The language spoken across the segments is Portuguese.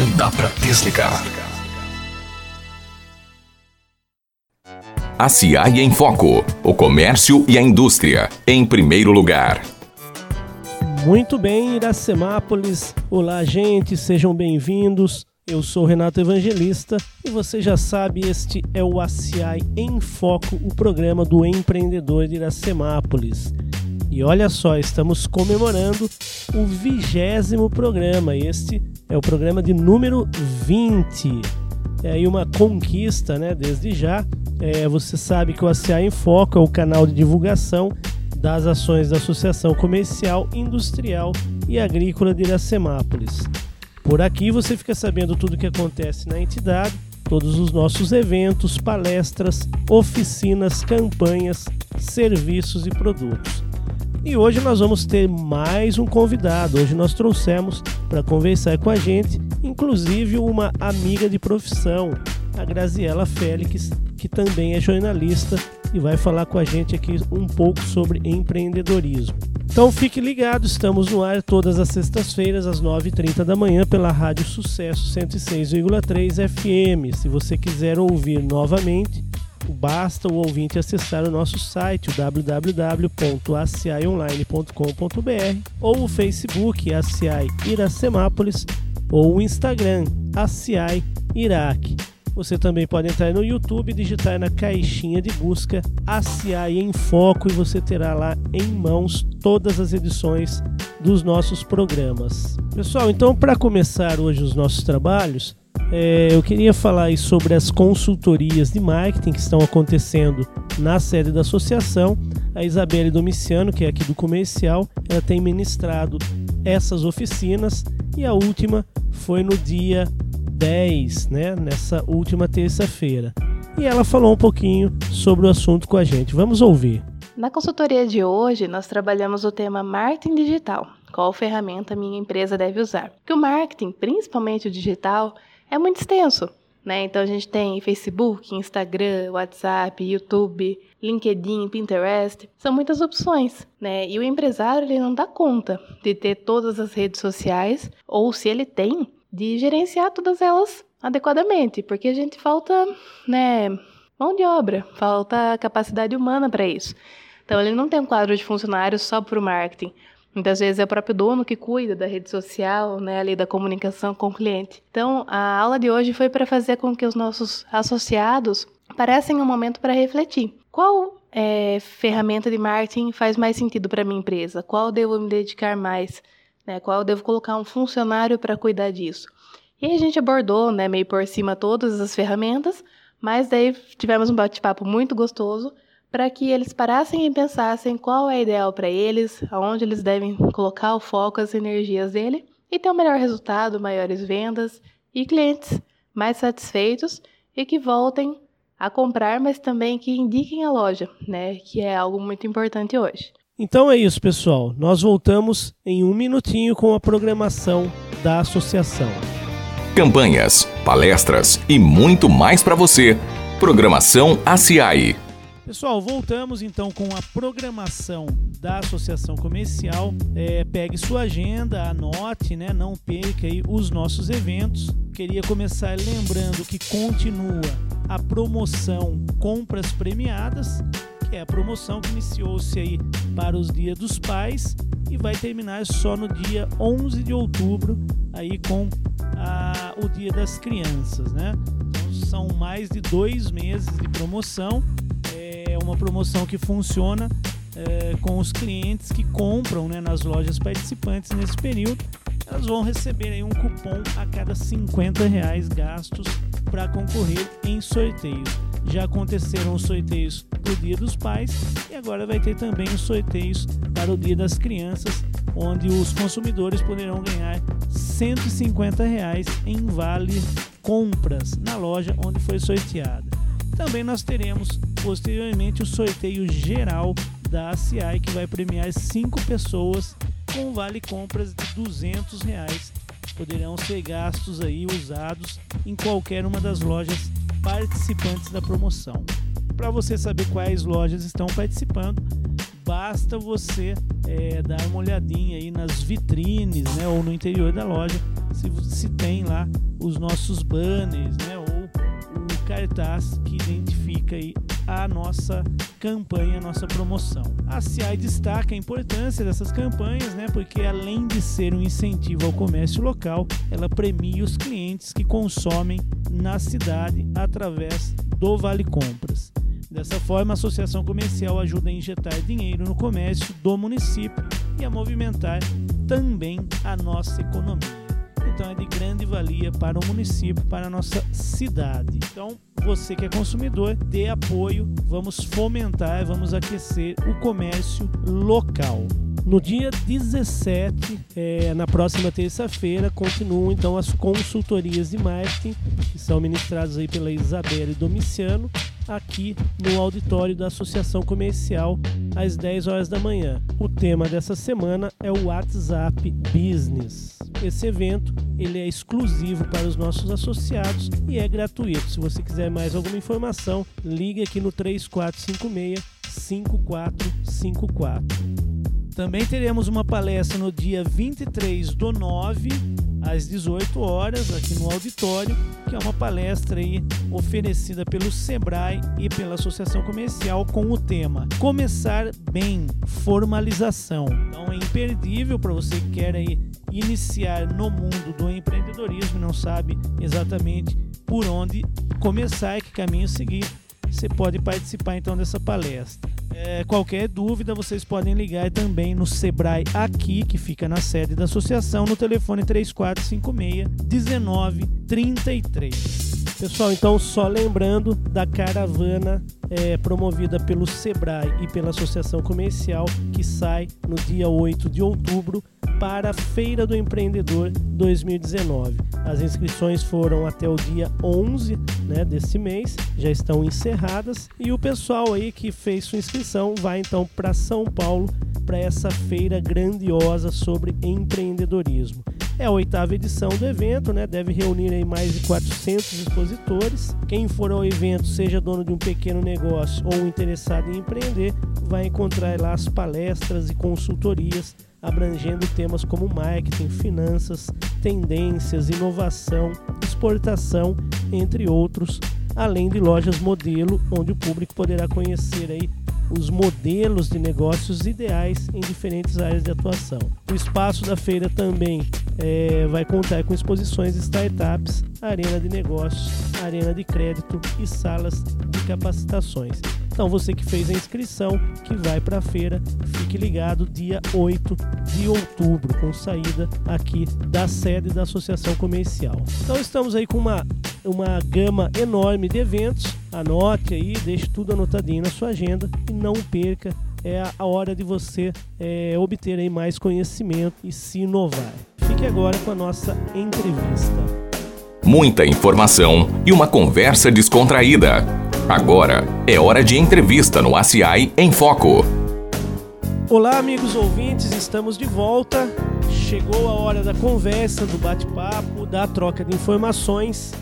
Não dá para desligar. A CIAI em Foco. O comércio e a indústria. Em primeiro lugar. Muito bem, Iracemápolis. Olá, gente, sejam bem-vindos. Eu sou Renato Evangelista e você já sabe, este é o ACI em Foco, o programa do empreendedor de Iracemápolis. E olha só, estamos comemorando o vigésimo programa. Este é o programa de número 20. É aí uma conquista, né? Desde já. É, você sabe que o ACI em Foco é o canal de divulgação das ações da Associação Comercial, Industrial e Agrícola de Iracemápolis. Por aqui você fica sabendo tudo o que acontece na entidade, todos os nossos eventos, palestras, oficinas, campanhas, serviços e produtos. E hoje nós vamos ter mais um convidado. Hoje nós trouxemos para conversar com a gente, inclusive uma amiga de profissão, a Graziela Félix, que também é jornalista e vai falar com a gente aqui um pouco sobre empreendedorismo. Então fique ligado, estamos no ar todas as sextas-feiras às 9h30 da manhã pela Rádio Sucesso 106,3 FM. Se você quiser ouvir novamente, basta o ouvinte acessar o nosso site www.acionline.com.br ou o Facebook ACI Iracemápolis ou o Instagram ACI Iraque. Você também pode entrar no YouTube, digitar na caixinha de busca ACI em Foco e você terá lá em mãos todas as edições dos nossos programas. Pessoal, então para começar hoje os nossos trabalhos, é, eu queria falar sobre as consultorias de marketing que estão acontecendo na sede da associação. A Isabelle Domiciano, que é aqui do comercial, ela tem ministrado essas oficinas e a última foi no dia 10, né, nessa última terça-feira. E ela falou um pouquinho sobre o assunto com a gente. Vamos ouvir. Na consultoria de hoje, nós trabalhamos o tema marketing digital. Qual ferramenta minha empresa deve usar? Porque o marketing, principalmente o digital, é muito extenso. Né? Então a gente tem Facebook, Instagram, WhatsApp, YouTube, LinkedIn, Pinterest, são muitas opções, né? E o empresário ele não dá conta de ter todas as redes sociais, ou se ele tem, de gerenciar todas elas adequadamente, porque a gente falta, né, mão de obra, falta capacidade humana para isso. Então ele não tem um quadro de funcionários só para o marketing, Muitas vezes é o próprio dono que cuida da rede social, né, ali da comunicação com o cliente. Então, a aula de hoje foi para fazer com que os nossos associados parecem um momento para refletir. Qual é, ferramenta de marketing faz mais sentido para minha empresa? Qual devo me dedicar mais? Né, qual devo colocar um funcionário para cuidar disso? E a gente abordou, né, meio por cima todas as ferramentas, mas daí tivemos um bate-papo muito gostoso para que eles parassem e pensassem qual é ideal para eles, aonde eles devem colocar o foco, as energias dele e ter o um melhor resultado, maiores vendas e clientes mais satisfeitos e que voltem a comprar, mas também que indiquem a loja, né? Que é algo muito importante hoje. Então é isso, pessoal. Nós voltamos em um minutinho com a programação da associação. Campanhas, palestras e muito mais para você. Programação ACI. Pessoal, voltamos então com a programação da Associação Comercial. É, pegue sua agenda, anote, né? Não perca aí os nossos eventos. Queria começar lembrando que continua a promoção Compras Premiadas, que é a promoção que iniciou-se aí para os Dias dos Pais e vai terminar só no dia 11 de outubro aí com a, o Dia das Crianças, né? Então, são mais de dois meses de promoção uma promoção que funciona é, com os clientes que compram né, nas lojas participantes nesse período. Elas vão receber aí um cupom a cada 50 reais gastos para concorrer em sorteios. Já aconteceram os sorteios para o Dia dos Pais e agora vai ter também os sorteios para o Dia das Crianças, onde os consumidores poderão ganhar 150 reais em vale compras na loja onde foi sorteada. Também nós teremos posteriormente o sorteio geral da ACI que vai premiar cinco pessoas com vale compras de 200 reais. Poderão ser gastos aí usados em qualquer uma das lojas participantes da promoção. Para você saber quais lojas estão participando, basta você é, dar uma olhadinha aí nas vitrines né, ou no interior da loja se, se tem lá os nossos banners, né? Cartaz que identifica a nossa campanha, a nossa promoção. A CI destaca a importância dessas campanhas, né? Porque além de ser um incentivo ao comércio local, ela premia os clientes que consomem na cidade através do Vale Compras. Dessa forma, a associação comercial ajuda a injetar dinheiro no comércio do município e a movimentar também a nossa economia. Então é de grande valia para o município, para a nossa cidade. Então, você que é consumidor, dê apoio, vamos fomentar, vamos aquecer o comércio local. No dia 17, é, na próxima terça-feira, continuam então as consultorias de marketing que são ministradas aí pela Isabelle Domiciano aqui no auditório da Associação Comercial às 10 horas da manhã. O tema dessa semana é o WhatsApp Business. Esse evento ele é exclusivo para os nossos associados e é gratuito. Se você quiser mais alguma informação, ligue aqui no 3456 5454. Também teremos uma palestra no dia 23 do 9, às 18 horas, aqui no auditório, que é uma palestra aí oferecida pelo Sebrae e pela Associação Comercial com o tema Começar Bem, Formalização. Então é imperdível para você que quer aí iniciar no mundo do empreendedorismo e não sabe exatamente por onde começar e que caminho seguir. Você pode participar então dessa palestra. É, qualquer dúvida, vocês podem ligar também no Sebrae aqui, que fica na sede da associação, no telefone 3456 1933. Pessoal, então só lembrando da caravana é, promovida pelo Sebrae e pela Associação Comercial, que sai no dia 8 de outubro para a Feira do Empreendedor 2019. As inscrições foram até o dia 11 né, desse mês, já estão encerradas e o pessoal aí que fez sua inscrição vai então para São Paulo para essa feira grandiosa sobre empreendedorismo. É a oitava edição do evento, né? Deve reunir aí mais de 400 expositores. Quem for ao evento, seja dono de um pequeno negócio ou interessado em empreender, vai encontrar lá as palestras e consultorias abrangendo temas como marketing, finanças, tendências, inovação, exportação, entre outros, além de lojas modelo, onde o público poderá conhecer aí os modelos de negócios ideais em diferentes áreas de atuação. O espaço da feira também é, vai contar com exposições de startups, arena de negócios, arena de crédito e salas de capacitações. Então você que fez a inscrição, que vai para a feira, fique ligado dia 8 de outubro, com saída aqui da sede da Associação Comercial. Então estamos aí com uma, uma gama enorme de eventos. Anote aí, deixe tudo anotadinho na sua agenda e não perca é a hora de você é, obter aí mais conhecimento e se inovar. Fique agora com a nossa entrevista. Muita informação e uma conversa descontraída. Agora é hora de entrevista no ACI em Foco. Olá, amigos ouvintes, estamos de volta. Chegou a hora da conversa, do bate-papo, da troca de informações.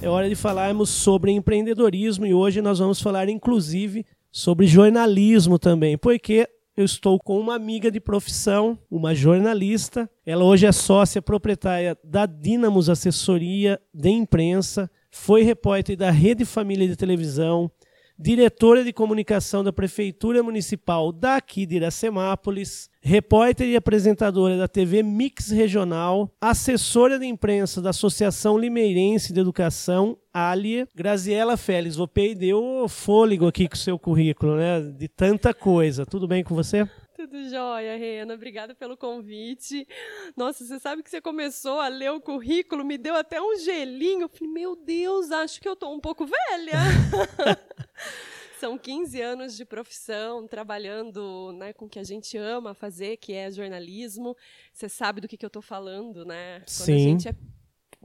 É hora de falarmos sobre empreendedorismo e hoje nós vamos falar, inclusive, sobre jornalismo também, porque eu estou com uma amiga de profissão, uma jornalista. Ela hoje é sócia proprietária da Dinamos Assessoria de Imprensa, foi repórter da Rede Família de Televisão, diretora de comunicação da Prefeitura Municipal daqui de Iracemápolis, repórter e apresentadora da TV Mix Regional, assessora de imprensa da Associação Limeirense de Educação, Alia. Graziela Félix, vou o fôlego aqui com o seu currículo, né? De tanta coisa. Tudo bem com você? Tudo jóia, Rena. Obrigada pelo convite. Nossa, você sabe que você começou a ler o currículo, me deu até um gelinho. Eu falei, meu Deus, acho que eu tô um pouco velha. São 15 anos de profissão, trabalhando né, com o que a gente ama fazer, que é jornalismo. Você sabe do que, que eu estou falando, né? Quando Sim. a gente é,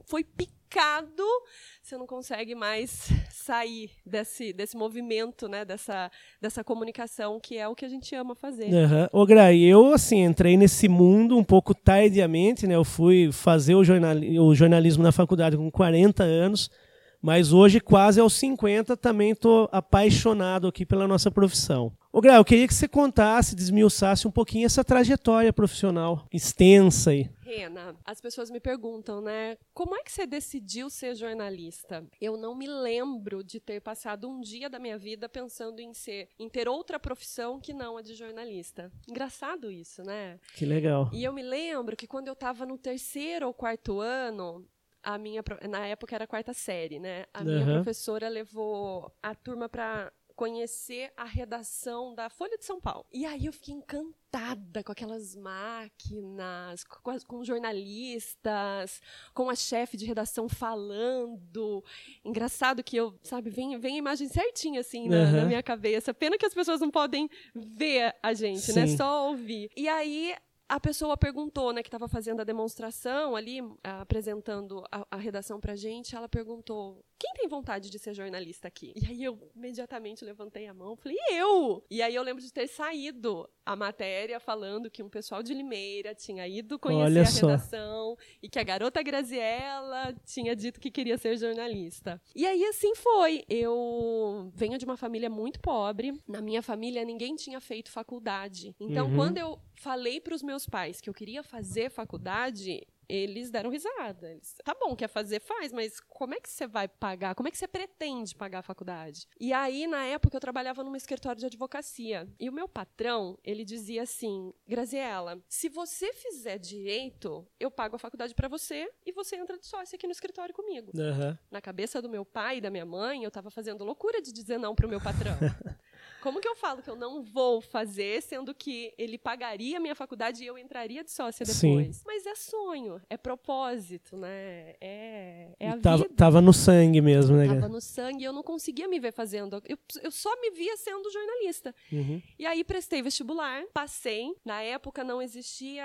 foi picado, você não consegue mais sair desse, desse movimento, né? Dessa, dessa comunicação, que é o que a gente ama fazer. Uhum. Ô, Grai, eu, assim, entrei nesse mundo um pouco tardiamente, né? Eu fui fazer o, jornal, o jornalismo na faculdade com 40 anos, Mas hoje, quase aos 50, também estou apaixonado aqui pela nossa profissão. Ô Grau, eu queria que você contasse, desmiuçasse um pouquinho essa trajetória profissional extensa aí. Rena, as pessoas me perguntam, né? Como é que você decidiu ser jornalista? Eu não me lembro de ter passado um dia da minha vida pensando em ser, em ter outra profissão que não a de jornalista. Engraçado isso, né? Que legal. E eu me lembro que quando eu estava no terceiro ou quarto ano, a minha na época era a quarta série, né? A minha uhum. professora levou a turma para conhecer a redação da Folha de São Paulo. E aí eu fiquei encantada com aquelas máquinas, com, com jornalistas, com a chefe de redação falando. Engraçado que eu, sabe, vem, vem a imagem certinha assim na, uhum. na minha cabeça. Pena que as pessoas não podem ver a gente, né? Sim. né? Só ouvir. E aí a pessoa perguntou, né, que estava fazendo a demonstração ali, apresentando a, a redação para gente, ela perguntou: quem tem vontade de ser jornalista aqui? E aí eu imediatamente levantei a mão, falei: eu. E aí eu lembro de ter saído a matéria falando que um pessoal de Limeira tinha ido conhecer Olha a redação só. e que a garota Graziella tinha dito que queria ser jornalista. E aí assim foi. Eu venho de uma família muito pobre. Na minha família ninguém tinha feito faculdade. Então uhum. quando eu falei para os meus pais que eu queria fazer faculdade, eles deram risada. Eles, tá bom, quer fazer, faz, mas como é que você vai pagar? Como é que você pretende pagar a faculdade? E aí, na época, eu trabalhava num escritório de advocacia. E o meu patrão, ele dizia assim: Graziela, se você fizer direito, eu pago a faculdade para você e você entra de sócio aqui no escritório comigo. Uhum. Na cabeça do meu pai e da minha mãe, eu tava fazendo loucura de dizer não pro meu patrão. Como que eu falo que eu não vou fazer, sendo que ele pagaria a minha faculdade e eu entraria de sócia depois? Sim. Mas é sonho, é propósito, né? É, é a tava, vida. Tava no sangue mesmo, né? Tava no sangue e eu não conseguia me ver fazendo. Eu, eu só me via sendo jornalista. Uhum. E aí prestei vestibular, passei. Na época não existia,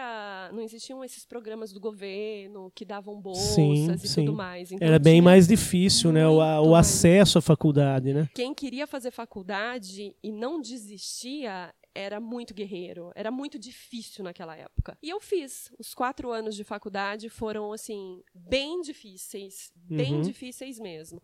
não existiam esses programas do governo que davam bolsas sim, e sim. tudo mais. Então, Era bem mais difícil, né? O, o acesso à faculdade, né? Quem queria fazer faculdade e não desistia era muito guerreiro, era muito difícil naquela época. E eu fiz. Os quatro anos de faculdade foram, assim, bem difíceis, bem uhum. difíceis mesmo.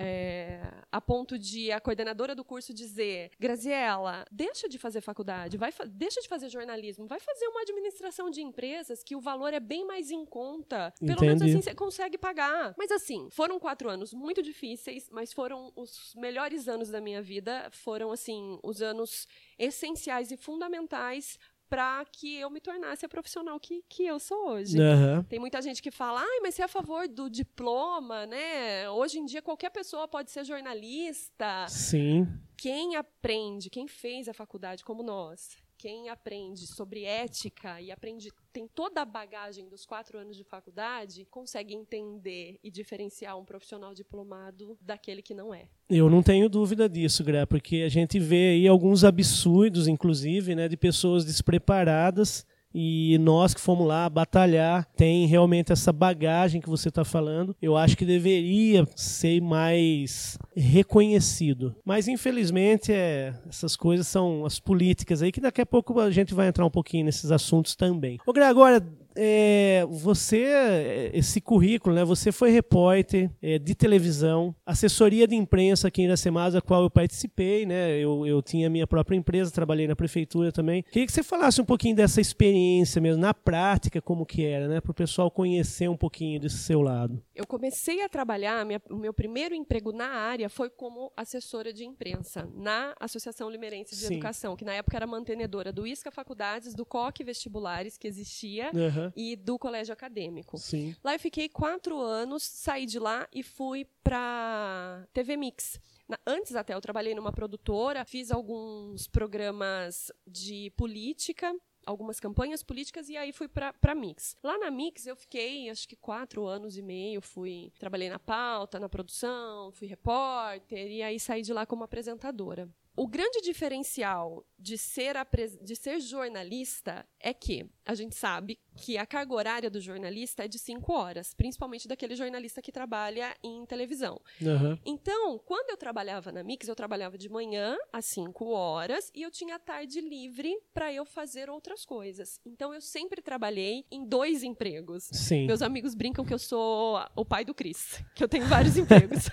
É, a ponto de a coordenadora do curso dizer: Graziela, deixa de fazer faculdade, vai deixa de fazer jornalismo, vai fazer uma administração de empresas que o valor é bem mais em conta. Pelo Entendi. menos assim você consegue pagar. Mas assim, foram quatro anos muito difíceis, mas foram os melhores anos da minha vida. Foram, assim, os anos essenciais e fundamentais para que eu me tornasse a profissional que, que eu sou hoje. Uhum. Tem muita gente que fala, ai, mas você é a favor do diploma, né? Hoje em dia qualquer pessoa pode ser jornalista. Sim. Quem aprende, quem fez a faculdade como nós, quem aprende sobre ética e aprende tem toda a bagagem dos quatro anos de faculdade consegue entender e diferenciar um profissional diplomado daquele que não é. Eu não tenho dúvida disso, Gra, porque a gente vê aí alguns absurdos, inclusive, né, de pessoas despreparadas e nós que fomos lá batalhar tem realmente essa bagagem que você está falando. Eu acho que deveria ser mais reconhecido. Mas infelizmente é, essas coisas são as políticas aí que daqui a pouco a gente vai entrar um pouquinho nesses assuntos também. Ô, agora é, você, esse currículo, né? Você foi repórter é, de televisão, assessoria de imprensa aqui em Iracemasa, a qual eu participei, né? Eu, eu tinha minha própria empresa, trabalhei na prefeitura também. Queria que você falasse um pouquinho dessa experiência mesmo, na prática, como que era, né? Para o pessoal conhecer um pouquinho desse seu lado. Eu comecei a trabalhar, minha, o meu primeiro emprego na área foi como assessora de imprensa, na Associação Limerense de Sim. Educação, que na época era mantenedora do ISCA Faculdades, do COC Vestibulares, que existia, uhum e do colégio acadêmico. Sim. Lá eu fiquei quatro anos, saí de lá e fui para TV Mix. Na, antes até eu trabalhei numa produtora, fiz alguns programas de política algumas campanhas políticas e aí fui para Mix. Lá na Mix eu fiquei acho que quatro anos e meio, fui trabalhei na pauta, na produção, fui repórter e aí saí de lá como apresentadora. O grande diferencial de ser, de ser jornalista é que a gente sabe que a carga horária do jornalista é de cinco horas, principalmente daquele jornalista que trabalha em televisão. Uhum. Então, quando eu trabalhava na Mix, eu trabalhava de manhã às cinco horas e eu tinha a tarde livre para eu fazer outras coisas. Então, eu sempre trabalhei em dois empregos. Sim. Meus amigos brincam que eu sou o pai do Cris, que eu tenho vários empregos.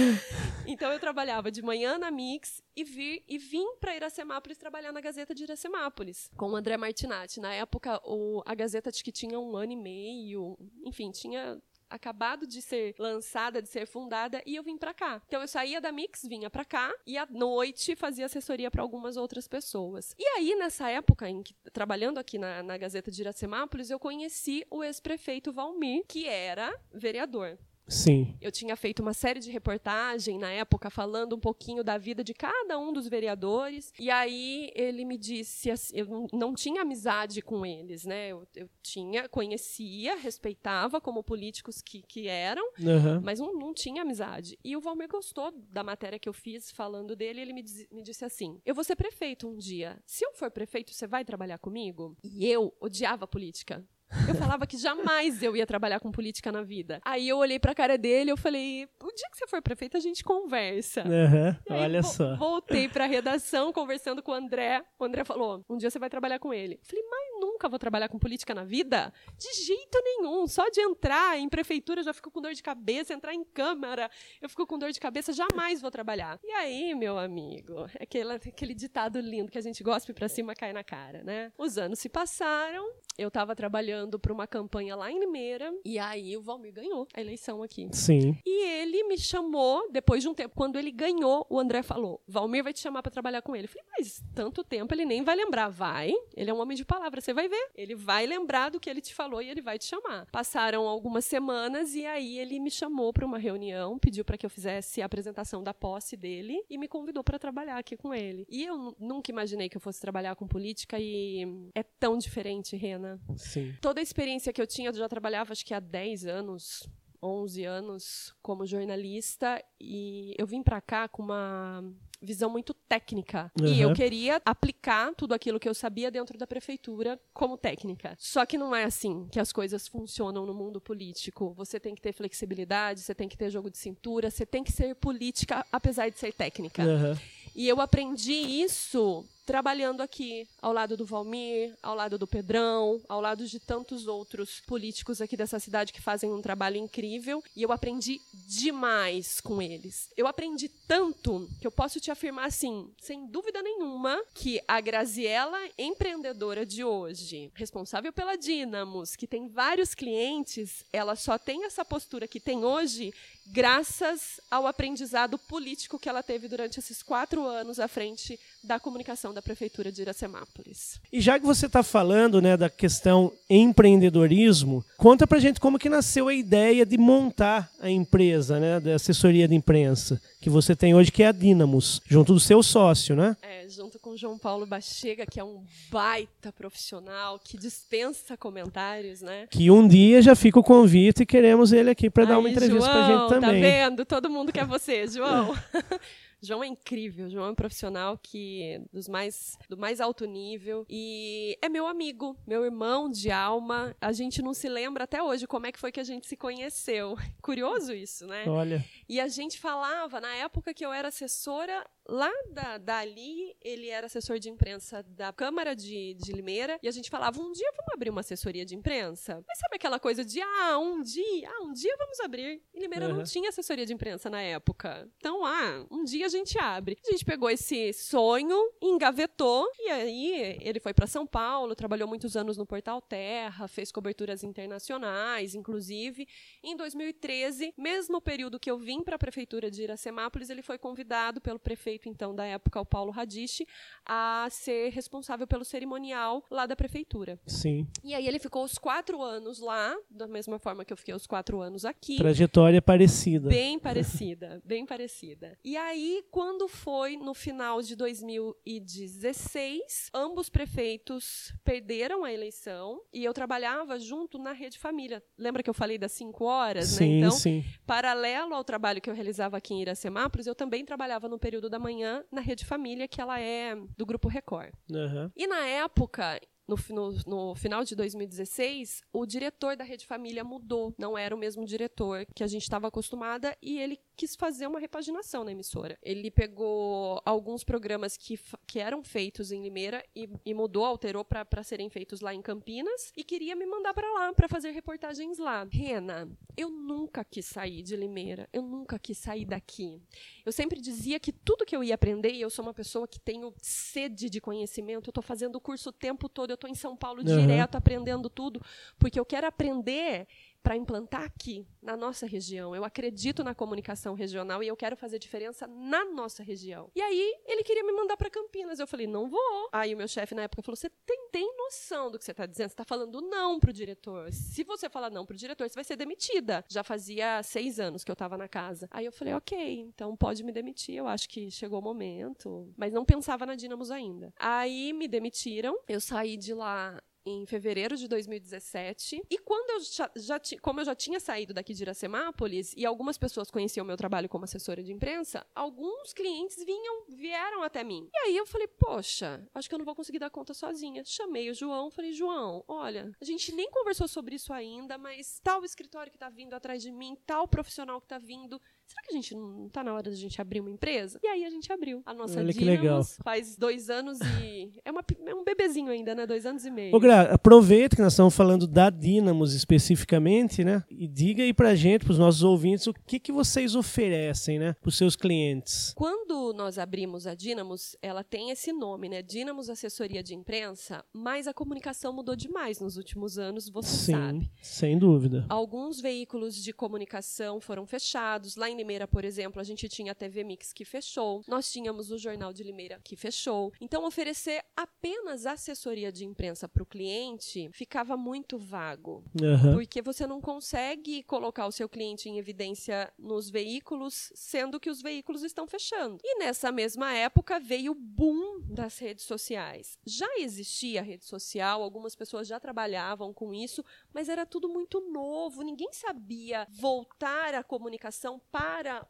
então, eu trabalhava de manhã na Mix e, vir, e vim para Iracemápolis trabalhar na Gazeta de Iracemápolis, com o André Martinati. Na época, o, a Gazeta que tinha um ano e meio, enfim, tinha acabado de ser lançada, de ser fundada, e eu vim para cá. Então eu saía da Mix, vinha para cá e à noite fazia assessoria para algumas outras pessoas. E aí nessa época em que trabalhando aqui na, na Gazeta de Iracemápolis, eu conheci o ex-prefeito Valmir, que era vereador. Sim. Eu tinha feito uma série de reportagem na época falando um pouquinho da vida de cada um dos vereadores. E aí ele me disse, assim, eu não tinha amizade com eles, né? Eu, eu tinha, conhecia, respeitava como políticos que, que eram, uhum. mas não, não tinha amizade. E o Valmir gostou da matéria que eu fiz falando dele. Ele me, diz, me disse assim: Eu vou ser prefeito um dia. Se eu for prefeito, você vai trabalhar comigo? E eu odiava política. Eu falava que jamais eu ia trabalhar com política na vida. Aí eu olhei pra cara dele e eu falei: o dia que você for prefeito, a gente conversa. Uhum, olha só. Voltei pra redação conversando com o André. O André falou: um dia você vai trabalhar com ele. Eu falei, mas nunca vou trabalhar com política na vida? De jeito nenhum. Só de entrar em prefeitura eu já fico com dor de cabeça, entrar em Câmara, eu fico com dor de cabeça, jamais vou trabalhar. E aí, meu amigo, aquele, aquele ditado lindo que a gente gospe pra cima, cai na cara, né? Os anos se passaram, eu tava trabalhando para uma campanha lá em Limeira, e aí o Valmir ganhou a eleição aqui. Sim. E ele me chamou, depois de um tempo, quando ele ganhou, o André falou: Valmir vai te chamar para trabalhar com ele. Eu falei, mas tanto tempo ele nem vai lembrar. Vai, ele é um homem de palavra, você vai ver. Ele vai lembrar do que ele te falou e ele vai te chamar. Passaram algumas semanas e aí ele me chamou para uma reunião, pediu para que eu fizesse a apresentação da posse dele e me convidou para trabalhar aqui com ele. E eu nunca imaginei que eu fosse trabalhar com política e é tão diferente, Rena. Sim. Toda a experiência que eu tinha, eu já trabalhava acho que há 10 anos, 11 anos como jornalista e eu vim para cá com uma visão muito técnica. Uhum. E eu queria aplicar tudo aquilo que eu sabia dentro da prefeitura como técnica. Só que não é assim que as coisas funcionam no mundo político. Você tem que ter flexibilidade, você tem que ter jogo de cintura, você tem que ser política apesar de ser técnica. Uhum. E eu aprendi isso trabalhando aqui, ao lado do Valmir, ao lado do Pedrão, ao lado de tantos outros políticos aqui dessa cidade que fazem um trabalho incrível. E eu aprendi demais com eles. Eu aprendi tanto que eu posso te afirmar assim, sem dúvida nenhuma, que a Graziela empreendedora de hoje, responsável pela Dynamos, que tem vários clientes, ela só tem essa postura que tem hoje graças ao aprendizado político que ela teve durante esses quatro anos à frente da comunicação da Prefeitura de Iracemápolis. E já que você está falando né, da questão empreendedorismo, conta pra gente como que nasceu a ideia de montar a empresa, né, da assessoria de imprensa que você tem hoje, que é a Dynamos, junto do seu sócio, né? É, junto com o João Paulo Bachega, que é um baita profissional, que dispensa comentários, né? Que um dia já fica o convite e queremos ele aqui para dar uma entrevista pra gente também. Tá vendo? Todo mundo quer você, João. João é incrível, João é um profissional que dos mais do mais alto nível e é meu amigo, meu irmão de alma. A gente não se lembra até hoje como é que foi que a gente se conheceu. Curioso isso, né? Olha. E a gente falava na época que eu era assessora lá da, dali, ele era assessor de imprensa da Câmara de, de Limeira, e a gente falava, um dia vamos abrir uma assessoria de imprensa? Mas sabe aquela coisa de, ah, um dia, ah, um dia vamos abrir. E Limeira uhum. não tinha assessoria de imprensa na época. Então, ah, um dia a gente abre. A gente pegou esse sonho, engavetou, e aí ele foi para São Paulo, trabalhou muitos anos no Portal Terra, fez coberturas internacionais, inclusive. Em 2013, mesmo período que eu vim para a prefeitura de Iracemápolis, ele foi convidado pelo prefeito prefeito, então, da época, o Paulo Radiche, a ser responsável pelo cerimonial lá da prefeitura. Sim. E aí ele ficou os quatro anos lá, da mesma forma que eu fiquei os quatro anos aqui. Trajetória parecida. Bem parecida, bem parecida. E aí, quando foi no final de 2016, ambos prefeitos perderam a eleição e eu trabalhava junto na Rede Família. Lembra que eu falei das cinco horas, sim, né? Então, sim. paralelo ao trabalho que eu realizava aqui em Iracemápolis, eu também trabalhava no período da manhã na Rede Família, que ela é do Grupo Record. Aham. E na época, no, no- no final de 2016, o diretor da Rede Família mudou. Não era o mesmo diretor que a gente estava acostumada e ele quis fazer uma repaginação na emissora. Ele pegou alguns programas que, que eram feitos em Limeira e, e mudou, alterou para serem feitos lá em Campinas e queria me mandar para lá para fazer reportagens lá. Rena, eu nunca quis sair de Limeira, eu nunca quis sair daqui. Eu sempre dizia que tudo que eu ia aprender, e eu sou uma pessoa que tenho sede de conhecimento, eu estou fazendo o curso o tempo todo, eu estou em São Paulo Aham. direto aprendendo tudo, porque eu quero aprender para implantar aqui, na nossa região. Eu acredito na comunicação regional e eu quero fazer diferença na nossa região. E aí, ele queria me mandar para Campinas. Eu falei, não vou. Aí, o meu chefe na época falou: você tem, tem noção do que você está dizendo? Você está falando não pro diretor. Se você falar não pro diretor, você vai ser demitida. Já fazia seis anos que eu estava na casa. Aí eu falei, ok, então pode me demitir. Eu acho que chegou o momento. Mas não pensava na Dínamos ainda. Aí me demitiram. Eu saí de lá em fevereiro de 2017. E quando eu já, já como eu já tinha saído daqui de Iracemápolis e algumas pessoas conheciam meu trabalho como assessora de imprensa, alguns clientes vinham, vieram até mim. E aí eu falei, poxa, acho que eu não vou conseguir dar conta sozinha. Chamei o João, falei, João, olha, a gente nem conversou sobre isso ainda, mas tal escritório que tá vindo atrás de mim, tal profissional que tá vindo, será que a gente não tá na hora da gente abrir uma empresa? E aí a gente abriu. A nossa Olha que legal. faz dois anos e... É, uma, é um bebezinho ainda, né? Dois anos e meio. Ô, Gra, aproveita que nós estamos falando da Dynamos especificamente, né? E diga aí pra gente, pros nossos ouvintes, o que, que vocês oferecem, né? Pros seus clientes. Quando nós abrimos a Dynamos, ela tem esse nome, né? Dynamos Assessoria de Imprensa, mas a comunicação mudou demais nos últimos anos, você Sim, sabe. sem dúvida. Alguns veículos de comunicação foram fechados. Lá em Limeira, por exemplo, a gente tinha a TV Mix que fechou. Nós tínhamos o Jornal de Limeira que fechou. Então, oferecer apenas assessoria de imprensa para o cliente ficava muito vago. Aham. Porque você não consegue colocar o seu cliente em evidência nos veículos, sendo que os veículos estão fechando. E nessa mesma época veio o boom das redes sociais. Já existia rede social, algumas pessoas já trabalhavam com isso, mas era tudo muito novo, ninguém sabia voltar a comunicação para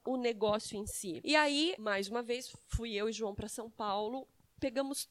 o negócio em si. E aí, mais uma vez, fui eu e João para São Paulo, pegamos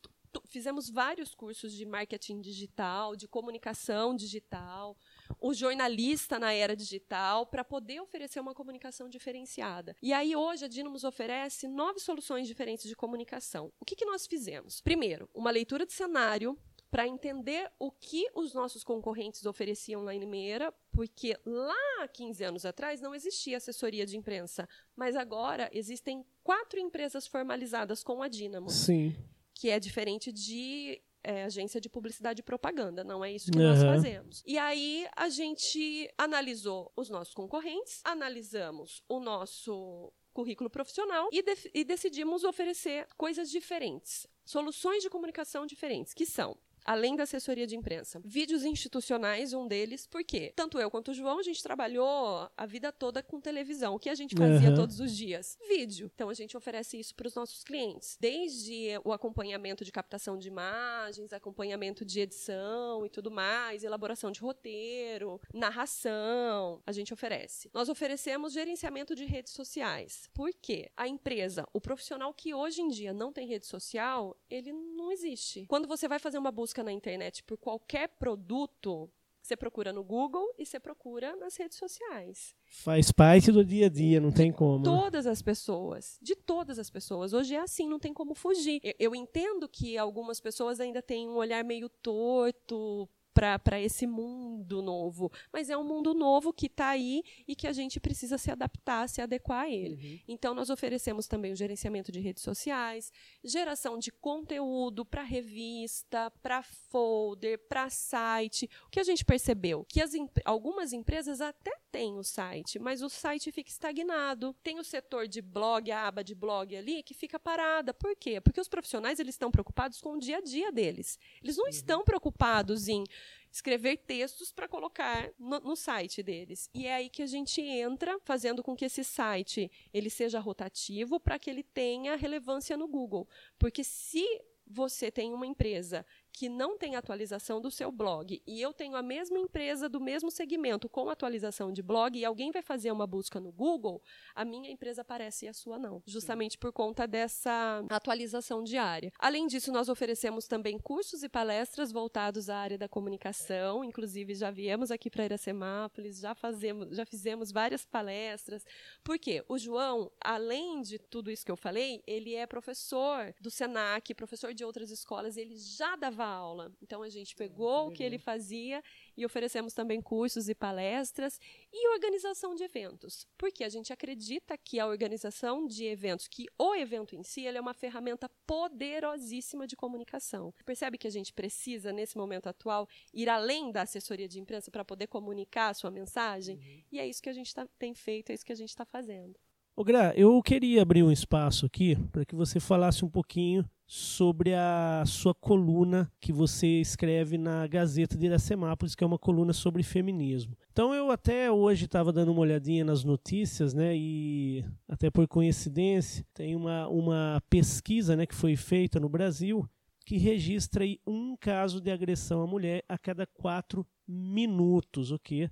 fizemos vários cursos de marketing digital, de comunicação digital, o jornalista na era digital para poder oferecer uma comunicação diferenciada. E aí hoje a Dynamos oferece nove soluções diferentes de comunicação. O que, que nós fizemos? Primeiro, uma leitura de cenário para entender o que os nossos concorrentes ofereciam lá em Limeira, porque lá há 15 anos atrás não existia assessoria de imprensa, mas agora existem quatro empresas formalizadas com a Dynamos Sim. que é diferente de é, agência de publicidade e propaganda. Não é isso que nós Aham. fazemos. E aí a gente analisou os nossos concorrentes, analisamos o nosso currículo profissional e, e decidimos oferecer coisas diferentes, soluções de comunicação diferentes, que são Além da assessoria de imprensa. Vídeos institucionais, um deles, por quê? Tanto eu quanto o João, a gente trabalhou a vida toda com televisão. O que a gente fazia Aham. todos os dias? Vídeo. Então a gente oferece isso para os nossos clientes. Desde o acompanhamento de captação de imagens, acompanhamento de edição e tudo mais, elaboração de roteiro, narração, a gente oferece. Nós oferecemos gerenciamento de redes sociais. Por quê? A empresa, o profissional que hoje em dia não tem rede social, ele não existe. Quando você vai fazer uma busca na internet por qualquer produto, você procura no Google e você procura nas redes sociais. Faz parte do dia a dia, não tem como. Todas as pessoas, de todas as pessoas. Hoje é assim, não tem como fugir. Eu, eu entendo que algumas pessoas ainda têm um olhar meio torto para esse mundo novo, mas é um mundo novo que está aí e que a gente precisa se adaptar, se adequar a ele. Então, nós oferecemos também o gerenciamento de redes sociais, geração de conteúdo para revista, para folder, para site. O que a gente percebeu? Que as algumas empresas até têm o site, mas o site fica estagnado. Tem o setor de blog, a aba de blog ali, que fica parada. Por quê? Porque os profissionais eles estão preocupados com o dia a dia deles. Eles não estão preocupados em escrever textos para colocar no, no site deles. E é aí que a gente entra, fazendo com que esse site ele seja rotativo para que ele tenha relevância no Google. Porque se você tem uma empresa que não tem atualização do seu blog e eu tenho a mesma empresa do mesmo segmento com atualização de blog e alguém vai fazer uma busca no Google, a minha empresa aparece e a sua não, justamente por conta dessa atualização diária. Além disso, nós oferecemos também cursos e palestras voltados à área da comunicação, inclusive já viemos aqui para Iracemápolis, já fazemos, já fizemos várias palestras. Por quê? O João, além de tudo isso que eu falei, ele é professor do Senac, professor de outras escolas, ele já dava dava aula. Então a gente pegou o que ele fazia e oferecemos também cursos e palestras e organização de eventos. Porque a gente acredita que a organização de eventos, que o evento em si, é uma ferramenta poderosíssima de comunicação. Percebe que a gente precisa, nesse momento atual, ir além da assessoria de imprensa para poder comunicar a sua mensagem? Uhum. E é isso que a gente tá, tem feito, é isso que a gente está fazendo. Ô Gra, eu queria abrir um espaço aqui para que você falasse um pouquinho sobre a sua coluna que você escreve na Gazeta de Iracemápolis, que é uma coluna sobre feminismo. Então eu até hoje estava dando uma olhadinha nas notícias, né, e até por coincidência, tem uma, uma pesquisa, né, que foi feita no Brasil que registra aí um caso de agressão à mulher a cada quatro minutos, o que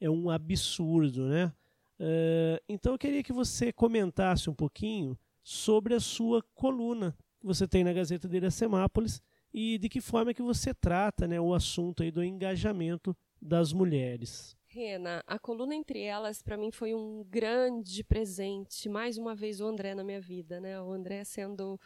é um absurdo, né? Uh, então eu queria que você comentasse um pouquinho sobre a sua coluna que você tem na Gazeta de Iracemápolis e de que forma que você trata né, o assunto aí do engajamento das mulheres. Rena, a coluna entre elas para mim foi um grande presente. Mais uma vez o André na minha vida, né? O André sendo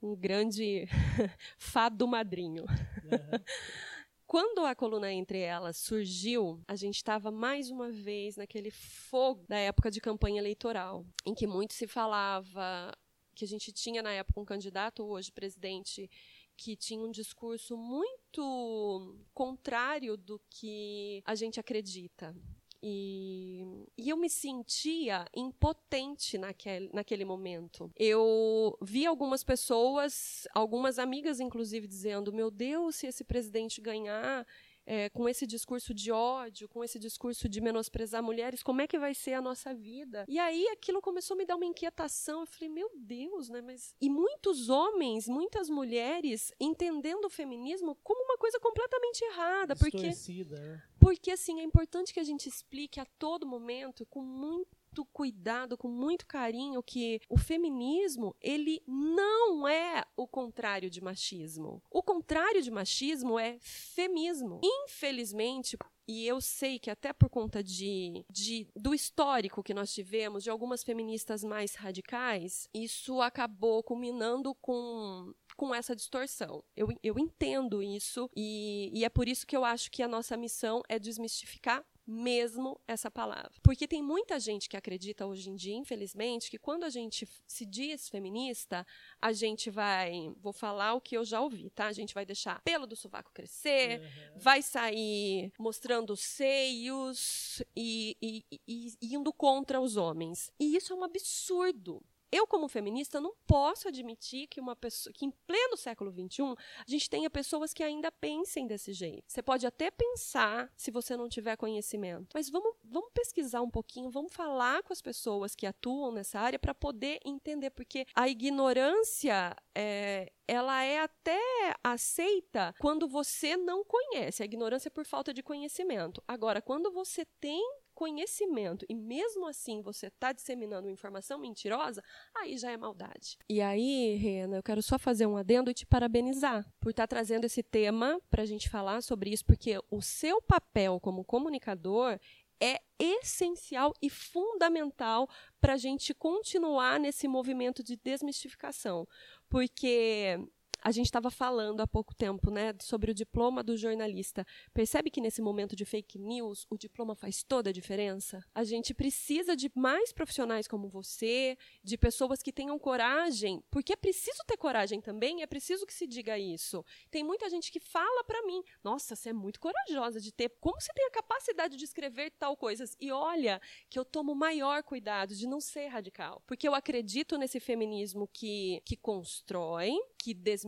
um grande fado madrinho. Uhum. Quando a coluna entre elas surgiu, a gente estava mais uma vez naquele fogo da época de campanha eleitoral, em que muito se falava que a gente tinha na época um candidato, hoje presidente, que tinha um discurso muito contrário do que a gente acredita. E, e eu me sentia impotente naquele, naquele momento. Eu vi algumas pessoas, algumas amigas inclusive, dizendo: Meu Deus, se esse presidente ganhar, é, com esse discurso de ódio, com esse discurso de menosprezar mulheres, como é que vai ser a nossa vida? E aí aquilo começou a me dar uma inquietação. Eu falei, meu Deus, né? Mas e muitos homens, muitas mulheres entendendo o feminismo como uma coisa completamente errada, porque né? porque assim é importante que a gente explique a todo momento com muito muito cuidado, com muito carinho que o feminismo, ele não é o contrário de machismo. O contrário de machismo é femismo. Infelizmente, e eu sei que até por conta de, de, do histórico que nós tivemos de algumas feministas mais radicais, isso acabou culminando com com essa distorção. Eu, eu entendo isso e, e é por isso que eu acho que a nossa missão é desmistificar mesmo essa palavra. Porque tem muita gente que acredita hoje em dia, infelizmente, que quando a gente se diz feminista, a gente vai, vou falar o que eu já ouvi, tá? A gente vai deixar pelo do sovaco crescer, uhum. vai sair mostrando seios e, e, e, e indo contra os homens. E isso é um absurdo. Eu, como feminista, não posso admitir que uma pessoa, que em pleno século XXI, a gente tenha pessoas que ainda pensem desse jeito. Você pode até pensar se você não tiver conhecimento, mas vamos, vamos pesquisar um pouquinho, vamos falar com as pessoas que atuam nessa área para poder entender, porque a ignorância é, ela é até aceita quando você não conhece. A ignorância é por falta de conhecimento. Agora, quando você tem conhecimento e mesmo assim você está disseminando informação mentirosa, aí já é maldade. E aí, Rena, eu quero só fazer um adendo e te parabenizar por estar tá trazendo esse tema para a gente falar sobre isso, porque o seu papel como comunicador é essencial e fundamental para a gente continuar nesse movimento de desmistificação. Porque a gente estava falando há pouco tempo, né, sobre o diploma do jornalista. Percebe que nesse momento de fake news, o diploma faz toda a diferença? A gente precisa de mais profissionais como você, de pessoas que tenham coragem, porque é preciso ter coragem também, é preciso que se diga isso. Tem muita gente que fala para mim: "Nossa, você é muito corajosa de ter, como você tem a capacidade de escrever tal coisas?" E olha, que eu tomo maior cuidado de não ser radical, porque eu acredito nesse feminismo que que constrói, que desmistifica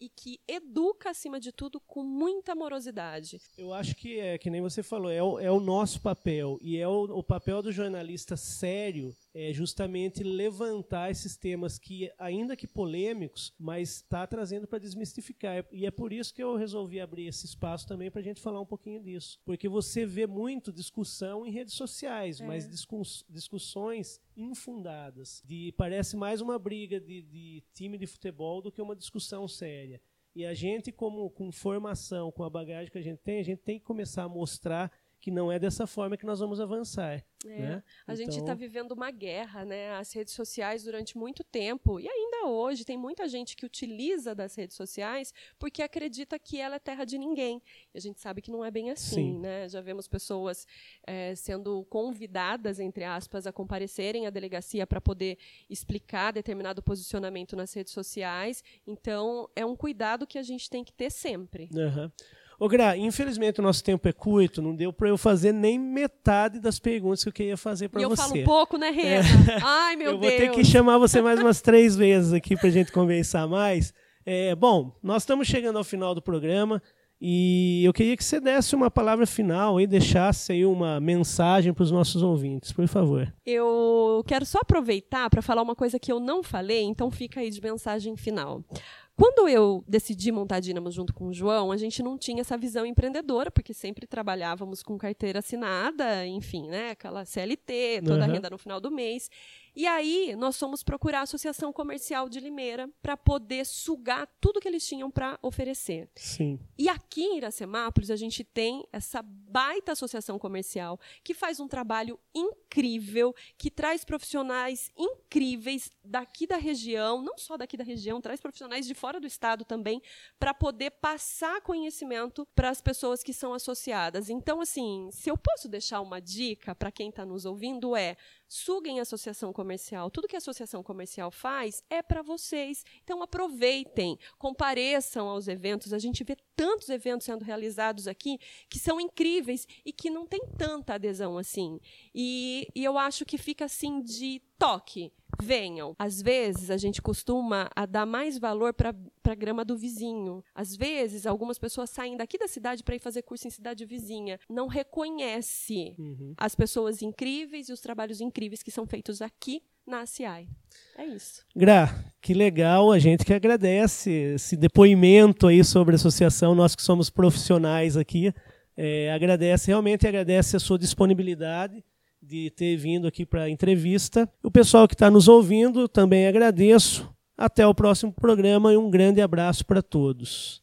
e que educa, acima de tudo, com muita amorosidade. Eu acho que é, que nem você falou, é o, é o nosso papel e é o, o papel do jornalista sério é justamente levantar esses temas que, ainda que polêmicos, mas está trazendo para desmistificar. E é por isso que eu resolvi abrir esse espaço também para a gente falar um pouquinho disso. Porque você vê muito discussão em redes sociais, é. mas discuss, discussões infundadas. De, parece mais uma briga de, de time de futebol do que uma discussão séria. E a gente, como com formação, com a bagagem que a gente tem, a gente tem que começar a mostrar que não é dessa forma que nós vamos avançar. É, né? A então... gente está vivendo uma guerra, né? As redes sociais durante muito tempo e ainda hoje tem muita gente que utiliza das redes sociais porque acredita que ela é terra de ninguém. E a gente sabe que não é bem assim, Sim. né? Já vemos pessoas é, sendo convidadas, entre aspas, a comparecerem à delegacia para poder explicar determinado posicionamento nas redes sociais. Então é um cuidado que a gente tem que ter sempre. Uhum. Ô, Gra, infelizmente o nosso tempo é curto, não deu para eu fazer nem metade das perguntas que eu queria fazer para você. E eu falo pouco, né, Rena? É. Ai, meu eu Deus. Eu vou ter que chamar você mais umas três vezes aqui para a gente conversar mais. É, bom, nós estamos chegando ao final do programa e eu queria que você desse uma palavra final e deixasse aí uma mensagem para os nossos ouvintes, por favor. Eu quero só aproveitar para falar uma coisa que eu não falei, então fica aí de mensagem final. Quando eu decidi montar a Dinamos junto com o João, a gente não tinha essa visão empreendedora, porque sempre trabalhávamos com carteira assinada, enfim, né? Aquela CLT, toda uhum. a renda no final do mês. E aí nós fomos procurar a Associação Comercial de Limeira para poder sugar tudo que eles tinham para oferecer. Sim. E aqui em Iracemápolis a gente tem essa baita associação comercial que faz um trabalho incrível, que traz profissionais incríveis daqui da região, não só daqui da região, traz profissionais de fora do estado também para poder passar conhecimento para as pessoas que são associadas. Então, assim, se eu posso deixar uma dica para quem está nos ouvindo é suguem associação comercial. Tudo que a associação comercial faz é para vocês. Então aproveitem, compareçam aos eventos. A gente vê tantos eventos sendo realizados aqui que são incríveis e que não tem tanta adesão assim. E, e eu acho que fica assim de toque venham. Às vezes a gente costuma a dar mais valor para a grama do vizinho. Às vezes algumas pessoas saem daqui da cidade para ir fazer curso em cidade vizinha. Não reconhece uhum. as pessoas incríveis e os trabalhos incríveis que são feitos aqui na CI. É isso. Gra, que legal, a gente que agradece esse depoimento aí sobre a associação, nós que somos profissionais aqui, é, agradece, realmente agradece a sua disponibilidade de ter vindo aqui para a entrevista. O pessoal que está nos ouvindo, também agradeço. Até o próximo programa e um grande abraço para todos.